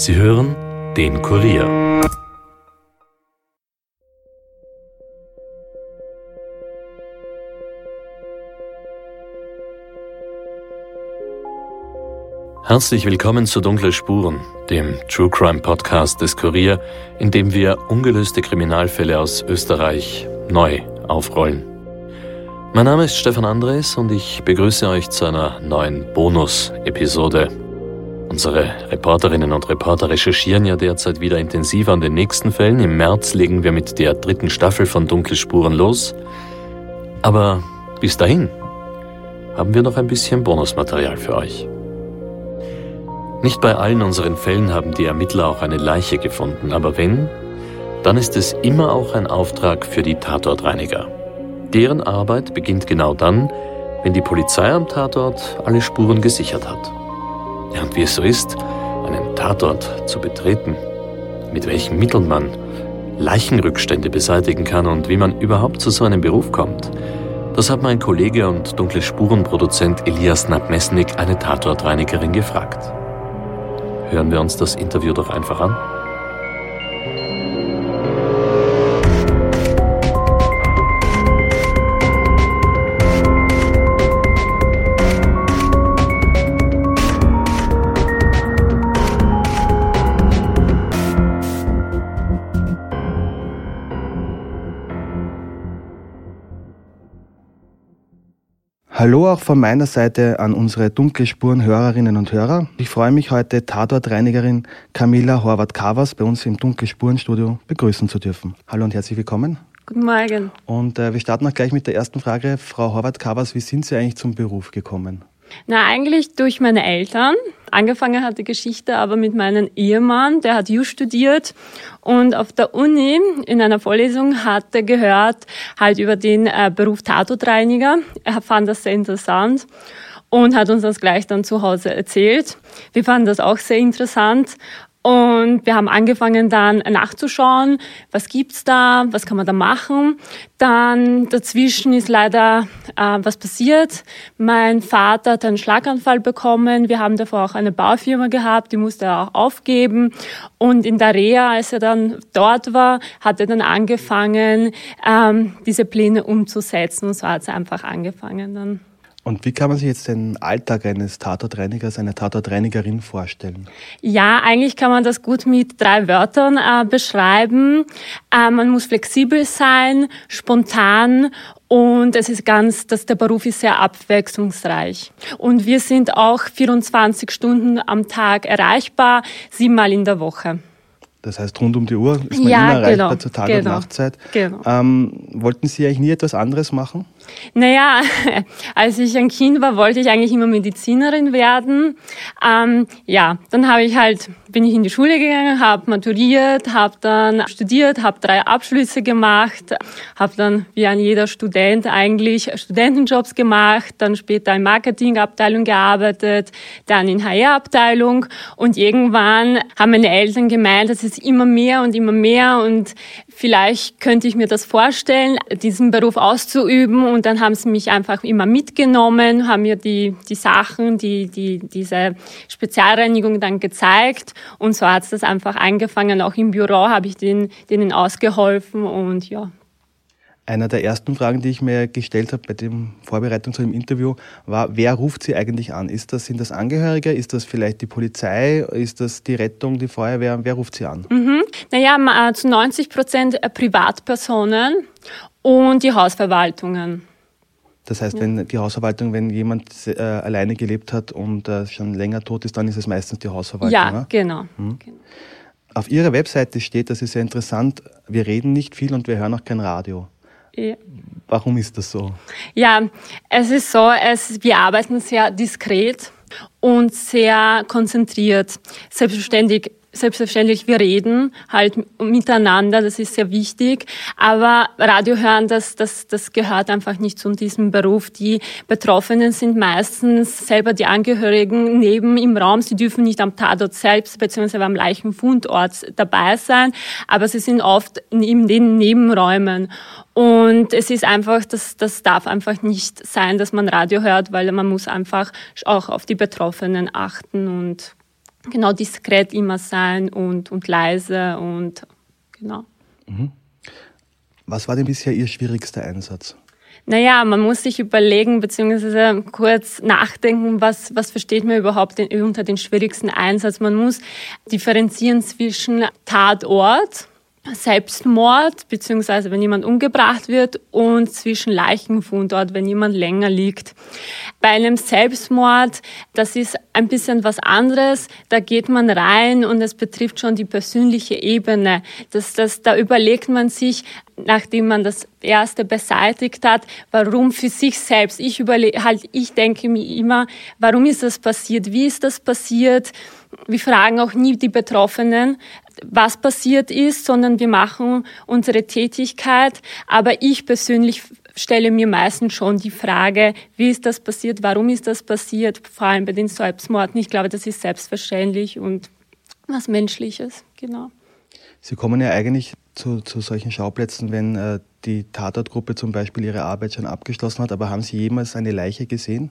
Sie hören den Kurier. Herzlich willkommen zu Dunkle Spuren, dem True Crime Podcast des Kurier, in dem wir ungelöste Kriminalfälle aus Österreich neu aufrollen. Mein Name ist Stefan Andres und ich begrüße euch zu einer neuen Bonus-Episode. Unsere Reporterinnen und Reporter recherchieren ja derzeit wieder intensiver an den nächsten Fällen. Im März legen wir mit der dritten Staffel von Dunkle Spuren los. Aber bis dahin haben wir noch ein bisschen Bonusmaterial für euch. Nicht bei allen unseren Fällen haben die Ermittler auch eine Leiche gefunden, aber wenn, dann ist es immer auch ein Auftrag für die Tatortreiniger. Deren Arbeit beginnt genau dann, wenn die Polizei am Tatort alle Spuren gesichert hat. Ja, und wie es so ist, einen Tatort zu betreten, mit welchen Mitteln man Leichenrückstände beseitigen kann und wie man überhaupt zu so einem Beruf kommt, das hat mein Kollege und dunkle Spurenproduzent Elias Nabmesnik eine Tatortreinigerin gefragt. Hören wir uns das Interview doch einfach an. Hallo auch von meiner Seite an unsere dunkle Spuren Hörerinnen und Hörer. Ich freue mich heute Tatortreinigerin Camilla Horvath-Kavas bei uns im dunkle Spuren Studio begrüßen zu dürfen. Hallo und herzlich willkommen. Guten Morgen. Und äh, wir starten auch gleich mit der ersten Frage. Frau Horvath-Kavas, wie sind Sie eigentlich zum Beruf gekommen? Na, eigentlich durch meine Eltern. Angefangen hat die Geschichte aber mit meinem Ehemann, der hat Jus studiert und auf der Uni in einer Vorlesung hat er gehört halt über den äh, Beruf Tatortreiniger. Er fand das sehr interessant und hat uns das gleich dann zu Hause erzählt. Wir fanden das auch sehr interessant und wir haben angefangen dann nachzuschauen, was gibt's da, was kann man da machen. Dann dazwischen ist leider äh, was passiert. Mein Vater hat einen Schlaganfall bekommen. Wir haben davor auch eine Baufirma gehabt, die musste er auch aufgeben. Und in der Reha, als er dann dort war, hat er dann angefangen, ähm, diese Pläne umzusetzen. Und so hat es einfach angefangen dann. Und wie kann man sich jetzt den Alltag eines Tatortreinigers, einer Tatortreinigerin vorstellen? Ja, eigentlich kann man das gut mit drei Wörtern äh, beschreiben. Äh, man muss flexibel sein, spontan und es ist ganz, dass der Beruf ist sehr abwechslungsreich. Und wir sind auch 24 Stunden am Tag erreichbar, siebenmal in der Woche. Das heißt, rund um die Uhr ist man ja, immer erreichbar genau, zur Tag- genau, und Nachtzeit. Genau. Ähm, wollten Sie eigentlich nie etwas anderes machen? Naja, als ich ein Kind war, wollte ich eigentlich immer Medizinerin werden. Ähm, ja, dann habe ich halt, bin ich in die Schule gegangen, habe maturiert, habe dann studiert, habe drei Abschlüsse gemacht, habe dann wie ein jeder Student eigentlich Studentenjobs gemacht, dann später in Marketingabteilung gearbeitet, dann in HR-Abteilung und irgendwann haben meine Eltern gemeint, das ist immer mehr und immer mehr und vielleicht könnte ich mir das vorstellen, diesen Beruf auszuüben. Und dann haben sie mich einfach immer mitgenommen, haben mir die, die Sachen, die, die, diese Spezialreinigung dann gezeigt. Und so hat es das einfach angefangen. Auch im Büro habe ich denen, denen ausgeholfen und ja. Einer der ersten Fragen, die ich mir gestellt habe bei der Vorbereitung zu dem Interview, war, wer ruft Sie eigentlich an? Ist das, sind das Angehörige? Ist das vielleicht die Polizei? Ist das die Rettung, die Feuerwehr? Wer ruft Sie an? Mhm. Naja, zu 90 Prozent Privatpersonen und die Hausverwaltungen. Das heißt, ja. wenn die Hausverwaltung, wenn jemand äh, alleine gelebt hat und äh, schon länger tot ist, dann ist es meistens die Hausverwaltung. Ja, ne? genau. Hm. Auf Ihrer Webseite steht, das ist sehr interessant, wir reden nicht viel und wir hören auch kein Radio. Ja. Warum ist das so? Ja, es ist so, es, wir arbeiten sehr diskret und sehr konzentriert. Selbstverständlich selbstverständlich, wir reden halt miteinander, das ist sehr wichtig. Aber Radio hören, das, das, das gehört einfach nicht zu diesem Beruf. Die Betroffenen sind meistens selber die Angehörigen neben im Raum. Sie dürfen nicht am Tatort selbst bzw. am Leichenfundort dabei sein, aber sie sind oft in den Nebenräumen. Und es ist einfach, das, das darf einfach nicht sein, dass man Radio hört, weil man muss einfach auch auf die Betroffenen achten und genau diskret immer sein und, und leise und genau. Mhm. Was war denn bisher Ihr schwierigster Einsatz? Naja, man muss sich überlegen bzw. kurz nachdenken, was, was versteht man überhaupt den, unter den schwierigsten Einsatz. Man muss differenzieren zwischen Tatort, Selbstmord, beziehungsweise wenn jemand umgebracht wird, und zwischen Leichenfundort, wenn jemand länger liegt. Bei einem Selbstmord, das ist ein bisschen was anderes. Da geht man rein und es betrifft schon die persönliche Ebene. Das, das, da überlegt man sich, nachdem man das erste beseitigt hat, warum für sich selbst. Ich überlege, halt, ich denke mir immer, warum ist das passiert? Wie ist das passiert? Wir fragen auch nie die Betroffenen, was passiert ist, sondern wir machen unsere Tätigkeit. Aber ich persönlich stelle mir meistens schon die Frage, wie ist das passiert, warum ist das passiert, vor allem bei den Selbstmorden. Ich glaube, das ist selbstverständlich und was Menschliches, genau. Sie kommen ja eigentlich zu, zu solchen Schauplätzen, wenn äh, die Tatortgruppe zum Beispiel ihre Arbeit schon abgeschlossen hat, aber haben Sie jemals eine Leiche gesehen?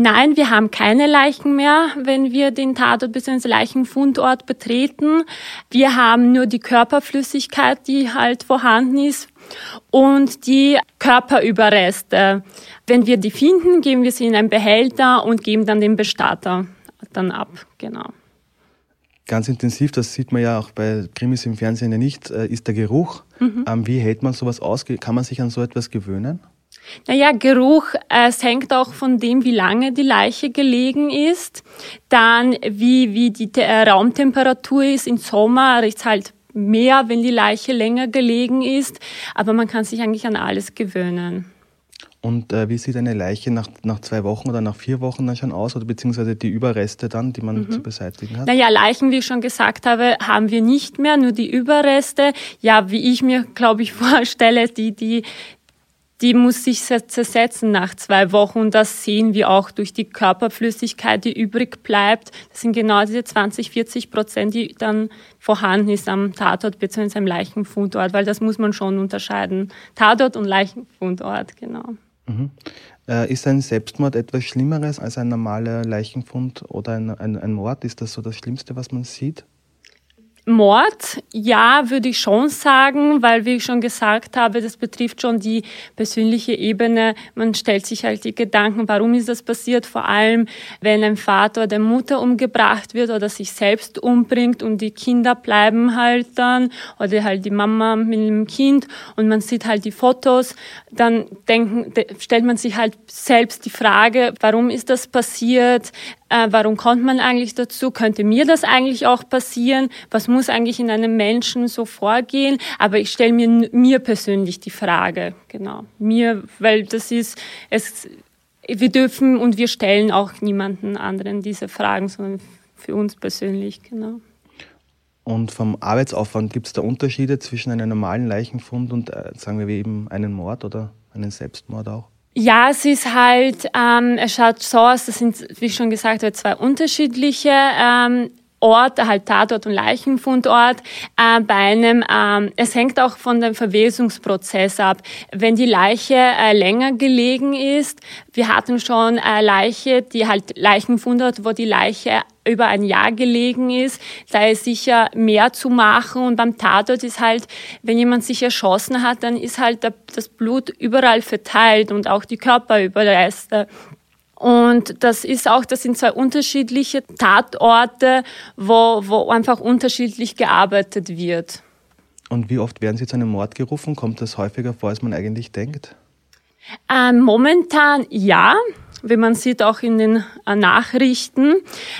Nein, wir haben keine Leichen mehr, wenn wir den Tatort bzw. Leichenfundort betreten. Wir haben nur die Körperflüssigkeit, die halt vorhanden ist und die Körperüberreste. Wenn wir die finden, geben wir sie in einen Behälter und geben dann den Bestatter dann ab. Genau. Ganz intensiv, das sieht man ja auch bei Krimis im Fernsehen ja nicht, äh, ist der Geruch. Mhm. Ähm, wie hält man sowas aus? Kann man sich an so etwas gewöhnen? Naja, Geruch, äh, es hängt auch von dem, wie lange die Leiche gelegen ist. Dann, wie, wie die äh, Raumtemperatur ist. Im Sommer riecht es halt mehr, wenn die Leiche länger gelegen ist. Aber man kann sich eigentlich an alles gewöhnen. Und äh, wie sieht eine Leiche nach, nach zwei Wochen oder nach vier Wochen dann schon aus? Oder beziehungsweise die Überreste dann, die man mhm. zu beseitigen hat? Naja, Leichen, wie ich schon gesagt habe, haben wir nicht mehr, nur die Überreste. Ja, wie ich mir, glaube ich, vorstelle, die, die, die muss sich zersetzen nach zwei Wochen und das sehen wir auch durch die Körperflüssigkeit, die übrig bleibt. Das sind genau diese 20, 40 Prozent, die dann vorhanden ist am Tatort bzw. am Leichenfundort, weil das muss man schon unterscheiden. Tatort und Leichenfundort, genau. Mhm. Äh, ist ein Selbstmord etwas Schlimmeres als ein normaler Leichenfund oder ein, ein, ein Mord? Ist das so das Schlimmste, was man sieht? Mord, ja, würde ich schon sagen, weil, wie ich schon gesagt habe, das betrifft schon die persönliche Ebene. Man stellt sich halt die Gedanken, warum ist das passiert? Vor allem, wenn ein Vater oder Mutter umgebracht wird oder sich selbst umbringt und die Kinder bleiben halt dann oder halt die Mama mit dem Kind und man sieht halt die Fotos, dann denken, stellt man sich halt selbst die Frage, warum ist das passiert? Äh, warum kommt man eigentlich dazu? Könnte mir das eigentlich auch passieren? Was muss eigentlich in einem Menschen so vorgehen? Aber ich stelle mir mir persönlich die Frage, genau. Mir, weil das ist, es, wir dürfen und wir stellen auch niemanden anderen diese Fragen, sondern für uns persönlich, genau. Und vom Arbeitsaufwand gibt es da Unterschiede zwischen einem normalen Leichenfund und, äh, sagen wir, eben einen Mord oder einen Selbstmord auch? Ja, es ist halt, ähm, es schaut so aus, das sind, wie schon gesagt, zwei unterschiedliche ähm, Ort, halt Tatort und Leichenfundort, äh, bei einem, ähm, es hängt auch von dem Verwesungsprozess ab. Wenn die Leiche äh, länger gelegen ist, wir hatten schon äh, Leiche, die halt Leichenfundort, wo die Leiche über ein Jahr gelegen ist, da ist sicher mehr zu machen und beim Tatort ist halt, wenn jemand sich erschossen hat, dann ist halt das Blut überall verteilt und auch die Körperüberreste. Und das ist auch, das sind zwei unterschiedliche Tatorte, wo, wo einfach unterschiedlich gearbeitet wird. Und wie oft werden Sie zu einem Mord gerufen? Kommt das häufiger vor, als man eigentlich denkt? Ähm, momentan ja, wie man sieht auch in den äh, Nachrichten.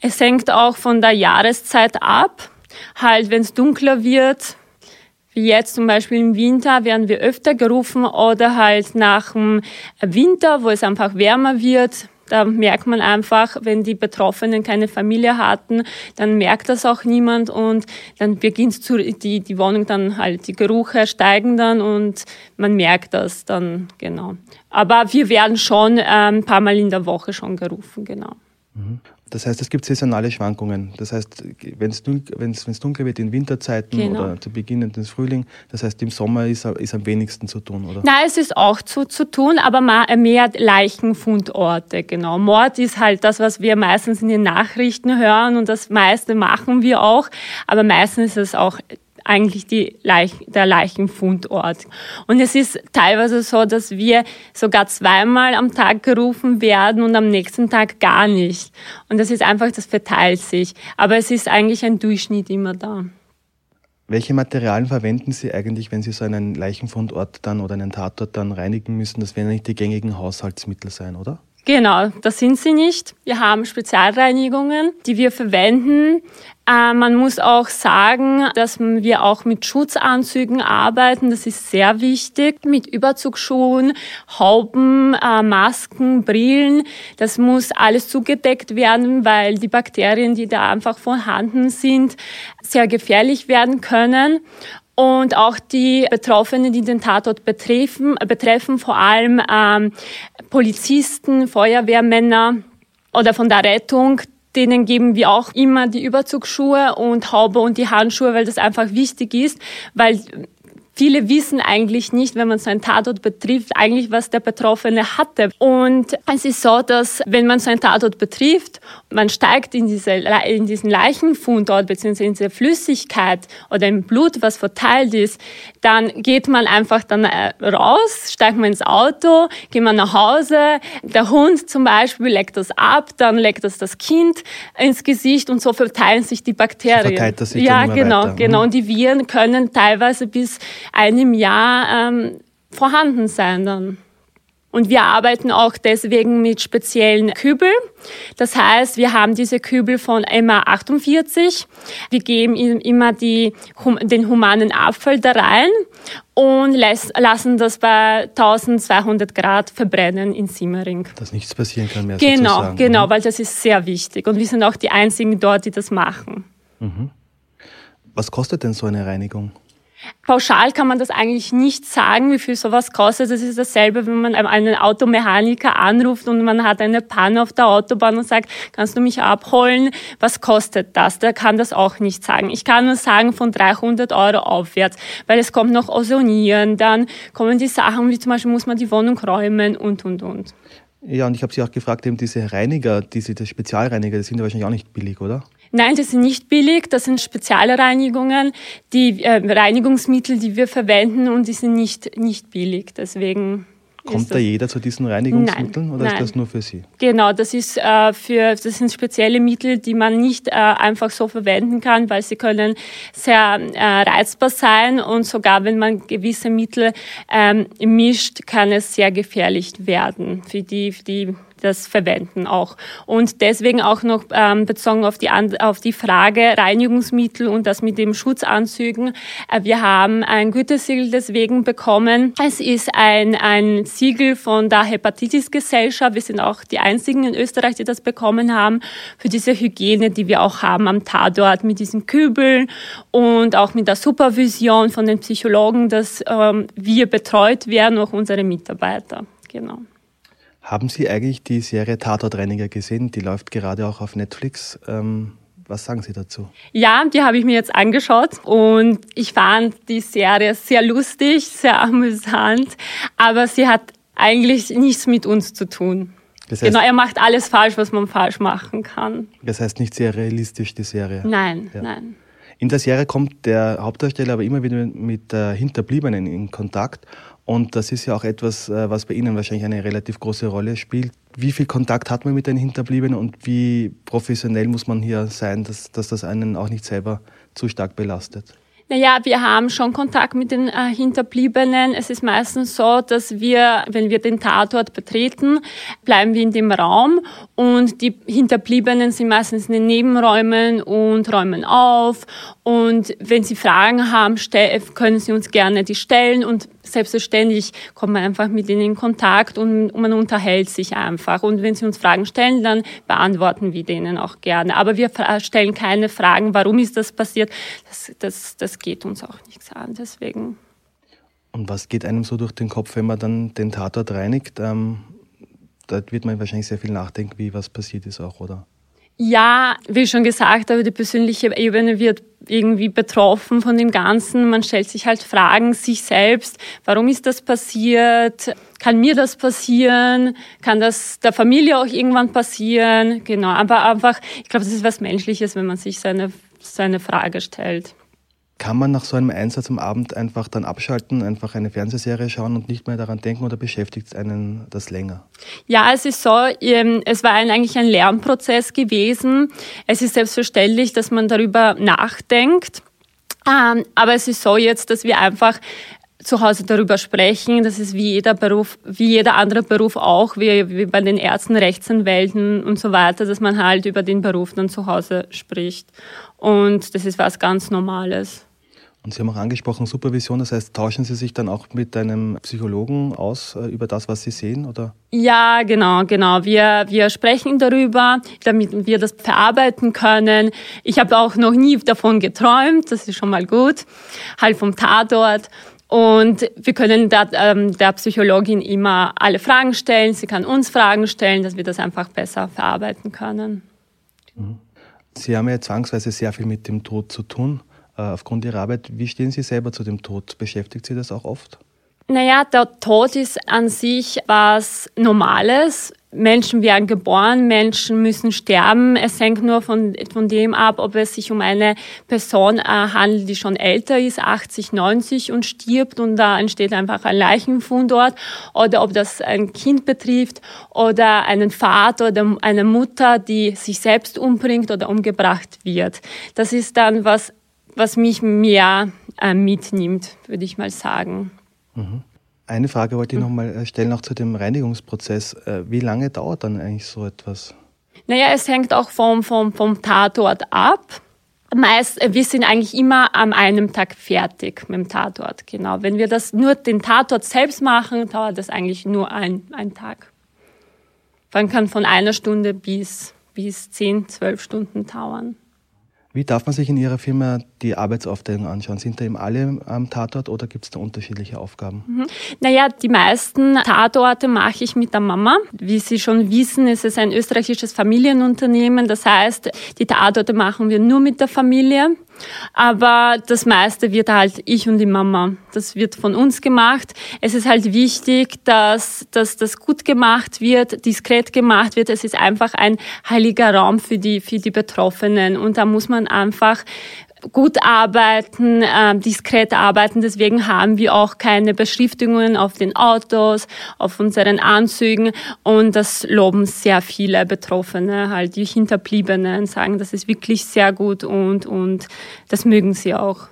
Es hängt auch von der Jahreszeit ab. Halt, wenn es dunkler wird, wie jetzt zum Beispiel im Winter werden wir öfter gerufen oder halt nach dem Winter, wo es einfach wärmer wird, da merkt man einfach, wenn die Betroffenen keine Familie hatten, dann merkt das auch niemand und dann beginnt zu, die, die Wohnung dann halt, die Gerüche steigen dann und man merkt das dann, genau. Aber wir werden schon äh, ein paar Mal in der Woche schon gerufen, genau. Das heißt, es gibt saisonale Schwankungen. Das heißt, wenn es dunkel wird in Winterzeiten genau. oder zu Beginn des Frühlings, das heißt, im Sommer ist, ist am wenigsten zu tun, oder? Nein, es ist auch zu, zu tun, aber mehr Leichenfundorte, genau. Mord ist halt das, was wir meistens in den Nachrichten hören und das meiste machen wir auch, aber meistens ist es auch eigentlich Leich der Leichenfundort. Und es ist teilweise so, dass wir sogar zweimal am Tag gerufen werden und am nächsten Tag gar nicht. Und das ist einfach, das verteilt sich. Aber es ist eigentlich ein Durchschnitt immer da. Welche Materialien verwenden Sie eigentlich, wenn Sie so einen Leichenfundort dann oder einen Tatort dann reinigen müssen? Das werden nicht die gängigen Haushaltsmittel sein, oder? Genau, das sind sie nicht. Wir haben Spezialreinigungen, die wir verwenden. Äh, man muss auch sagen, dass wir auch mit Schutzanzügen arbeiten. Das ist sehr wichtig. Mit Überzugsschuhen, Hauben, äh, Masken, Brillen. Das muss alles zugedeckt werden, weil die Bakterien, die da einfach vorhanden sind, sehr gefährlich werden können und auch die Betroffenen, die den Tatort betreffen, betreffen vor allem ähm, Polizisten, Feuerwehrmänner oder von der Rettung, denen geben wir auch immer die Überzugsschuhe und Haube und die Handschuhe, weil das einfach wichtig ist, weil viele wissen eigentlich nicht, wenn man so einen Tatort betrifft, eigentlich, was der Betroffene hatte. Und es ist so, dass wenn man so einen Tatort betrifft, man steigt in, diese, in diesen Leichenfundort bzw. in diese Flüssigkeit oder im Blut, was verteilt ist, dann geht man einfach dann äh, raus, steigt man ins Auto, geht man nach Hause, der Hund zum Beispiel leckt das ab, dann leckt das das Kind ins Gesicht und so verteilen sich die Bakterien. So verteilt das sich ja, genau, weiter. genau. Und die Viren können teilweise bis einem Jahr ähm, vorhanden sein dann. Und wir arbeiten auch deswegen mit speziellen Kübel. Das heißt, wir haben diese Kübel von MA48. Wir geben immer die, den humanen Abfall da rein und lassen das bei 1200 Grad verbrennen in Simmering. Dass nichts passieren kann mehr. Genau, sozusagen. genau, mhm. weil das ist sehr wichtig. Und wir sind auch die einzigen dort, die das machen. Mhm. Was kostet denn so eine Reinigung? Pauschal kann man das eigentlich nicht sagen, wie viel sowas kostet. Das ist dasselbe, wenn man einen Automechaniker anruft und man hat eine Panne auf der Autobahn und sagt, kannst du mich abholen? Was kostet das? Der kann das auch nicht sagen. Ich kann nur sagen von 300 Euro aufwärts, weil es kommt noch Ozonieren, dann kommen die Sachen, wie zum Beispiel muss man die Wohnung räumen und, und, und. Ja, und ich habe Sie auch gefragt, eben diese Reiniger, diese die Spezialreiniger, die sind ja wahrscheinlich auch nicht billig, oder? Nein, das sind nicht billig. Das sind spezielle Reinigungen, die äh, Reinigungsmittel, die wir verwenden und die sind nicht, nicht billig. Deswegen Kommt da jeder zu diesen Reinigungsmitteln nein, oder nein. ist das nur für Sie? Genau, das ist äh, für das sind spezielle Mittel, die man nicht äh, einfach so verwenden kann, weil sie können sehr äh, reizbar sein und sogar wenn man gewisse Mittel ähm, mischt, kann es sehr gefährlich werden für die, für die das verwenden auch. Und deswegen auch noch ähm, bezogen auf die, auf die Frage Reinigungsmittel und das mit dem Schutzanzügen. Äh, wir haben ein Gütesiegel deswegen bekommen. Es ist ein, ein Siegel von der Hepatitis-Gesellschaft. Wir sind auch die einzigen in Österreich, die das bekommen haben, für diese Hygiene, die wir auch haben am Tatort mit diesen Kübeln und auch mit der Supervision von den Psychologen, dass ähm, wir betreut werden, auch unsere Mitarbeiter. Genau. Haben Sie eigentlich die Serie Tatortreiniger gesehen? Die läuft gerade auch auf Netflix. Ähm, was sagen Sie dazu? Ja, die habe ich mir jetzt angeschaut und ich fand die Serie sehr lustig, sehr amüsant, aber sie hat eigentlich nichts mit uns zu tun. Das heißt, genau, er macht alles falsch, was man falsch machen kann. Das heißt nicht sehr realistisch, die Serie. Nein, ja. nein. In der Serie kommt der Hauptdarsteller aber immer wieder mit äh, Hinterbliebenen in Kontakt und das ist ja auch etwas, äh, was bei Ihnen wahrscheinlich eine relativ große Rolle spielt. Wie viel Kontakt hat man mit den Hinterbliebenen und wie professionell muss man hier sein, dass, dass das einen auch nicht selber zu stark belastet? Naja, wir haben schon Kontakt mit den äh, Hinterbliebenen. Es ist meistens so, dass wir, wenn wir den Tatort betreten, bleiben wir in dem Raum und die Hinterbliebenen sind meistens in den Nebenräumen und räumen auf. Und wenn sie Fragen haben, können sie uns gerne die stellen und selbstverständlich kommt man einfach mit ihnen in Kontakt und man unterhält sich einfach. Und wenn sie uns Fragen stellen, dann beantworten wir denen auch gerne. Aber wir stellen keine Fragen, warum ist das passiert. Das, das, das geht uns auch nichts an. Deswegen. Und was geht einem so durch den Kopf, wenn man dann den Tatort reinigt? Ähm, da wird man wahrscheinlich sehr viel nachdenken, wie was passiert ist auch, oder? Ja, wie schon gesagt, aber die persönliche Ebene wird irgendwie betroffen von dem Ganzen. Man stellt sich halt Fragen sich selbst. Warum ist das passiert? Kann mir das passieren? Kann das der Familie auch irgendwann passieren? Genau. Aber einfach, ich glaube, das ist was Menschliches, wenn man sich seine, seine Frage stellt. Kann man nach so einem Einsatz am Abend einfach dann abschalten, einfach eine Fernsehserie schauen und nicht mehr daran denken oder beschäftigt einen das länger? Ja, es ist so, es war eigentlich ein Lernprozess gewesen. Es ist selbstverständlich, dass man darüber nachdenkt. Ähm, aber es ist so jetzt, dass wir einfach zu Hause darüber sprechen. Das ist wie jeder Beruf, wie jeder andere Beruf auch, wie, wie bei den Ärzten, Rechtsanwälten und so weiter, dass man halt über den Beruf dann zu Hause spricht. Und das ist was ganz Normales. Und Sie haben auch angesprochen Supervision, das heißt, tauschen Sie sich dann auch mit einem Psychologen aus äh, über das, was Sie sehen, oder? Ja, genau, genau. Wir, wir sprechen darüber, damit wir das verarbeiten können. Ich habe auch noch nie davon geträumt, das ist schon mal gut, halt vom Tatort. Und wir können der, ähm, der Psychologin immer alle Fragen stellen. Sie kann uns Fragen stellen, dass wir das einfach besser verarbeiten können. Mhm. Sie haben ja zwangsweise sehr viel mit dem Tod zu tun. Äh, aufgrund Ihrer Arbeit, wie stehen Sie selber zu dem Tod? Beschäftigt Sie das auch oft? Naja, der Tod ist an sich was Normales. Menschen werden geboren, Menschen müssen sterben. Es hängt nur von, von dem ab, ob es sich um eine Person äh, handelt, die schon älter ist, 80, 90 und stirbt und da entsteht einfach ein Leichenfund dort oder ob das ein Kind betrifft oder einen Vater oder eine Mutter, die sich selbst umbringt oder umgebracht wird. Das ist dann was was mich mehr äh, mitnimmt, würde ich mal sagen. Mhm. Eine Frage wollte ich noch mal äh, stellen, auch zu dem Reinigungsprozess. Äh, wie lange dauert dann eigentlich so etwas? Naja, es hängt auch vom, vom, vom Tatort ab. Meist, äh, wir sind eigentlich immer an einem Tag fertig mit dem Tatort. Genau. Wenn wir das nur den Tatort selbst machen, dauert das eigentlich nur ein, ein Tag. Man kann von einer Stunde bis, bis zehn, zwölf Stunden dauern. Wie darf man sich in Ihrer Firma die Arbeitsaufteilung anschauen? Sind da eben alle am Tatort oder gibt es da unterschiedliche Aufgaben? Mhm. Naja, die meisten Tatorte mache ich mit der Mama. Wie Sie schon wissen, ist es ein österreichisches Familienunternehmen. Das heißt, die Tatorte machen wir nur mit der Familie. Aber das meiste wird halt ich und die Mama. Das wird von uns gemacht. Es ist halt wichtig, dass, dass das gut gemacht wird, diskret gemacht wird. Es ist einfach ein heiliger Raum für die, für die Betroffenen. Und da muss man einfach gut arbeiten, äh, diskret arbeiten. Deswegen haben wir auch keine Beschriftungen auf den Autos, auf unseren Anzügen. Und das loben sehr viele Betroffene, halt die Hinterbliebenen, sagen, das ist wirklich sehr gut und, und das mögen sie auch.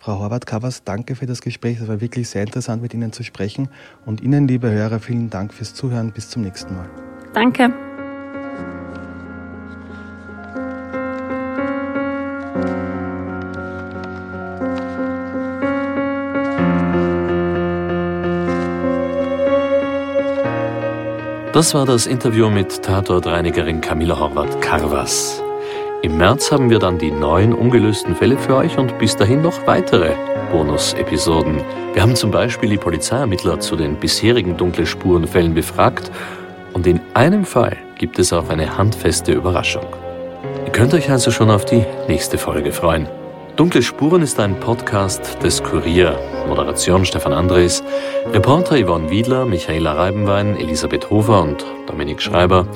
Frau Horvath-Kavas, danke für das Gespräch. Es war wirklich sehr interessant, mit Ihnen zu sprechen. Und Ihnen, liebe Hörer, vielen Dank fürs Zuhören. Bis zum nächsten Mal. Danke. Das war das Interview mit Tatortreinigerin Camilla Horvath-Karwas. Im März haben wir dann die neuen ungelösten Fälle für euch und bis dahin noch weitere Bonus-Episoden. Wir haben zum Beispiel die Polizeiermittler zu den bisherigen dunkle Spurenfällen befragt und in einem Fall gibt es auch eine handfeste Überraschung. Ihr könnt euch also schon auf die nächste Folge freuen. Dunkle Spuren ist ein Podcast des Kurier. Moderation Stefan Andres, Reporter Yvonne Wiedler, Michaela Reibenwein, Elisabeth Hofer und Dominik Schreiber,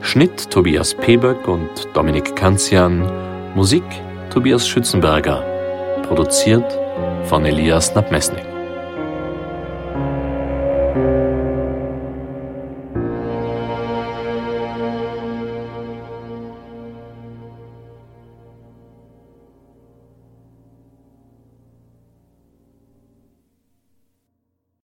Schnitt Tobias Peböck und Dominik Kanzian, Musik Tobias Schützenberger, produziert von Elias Nabmesnik.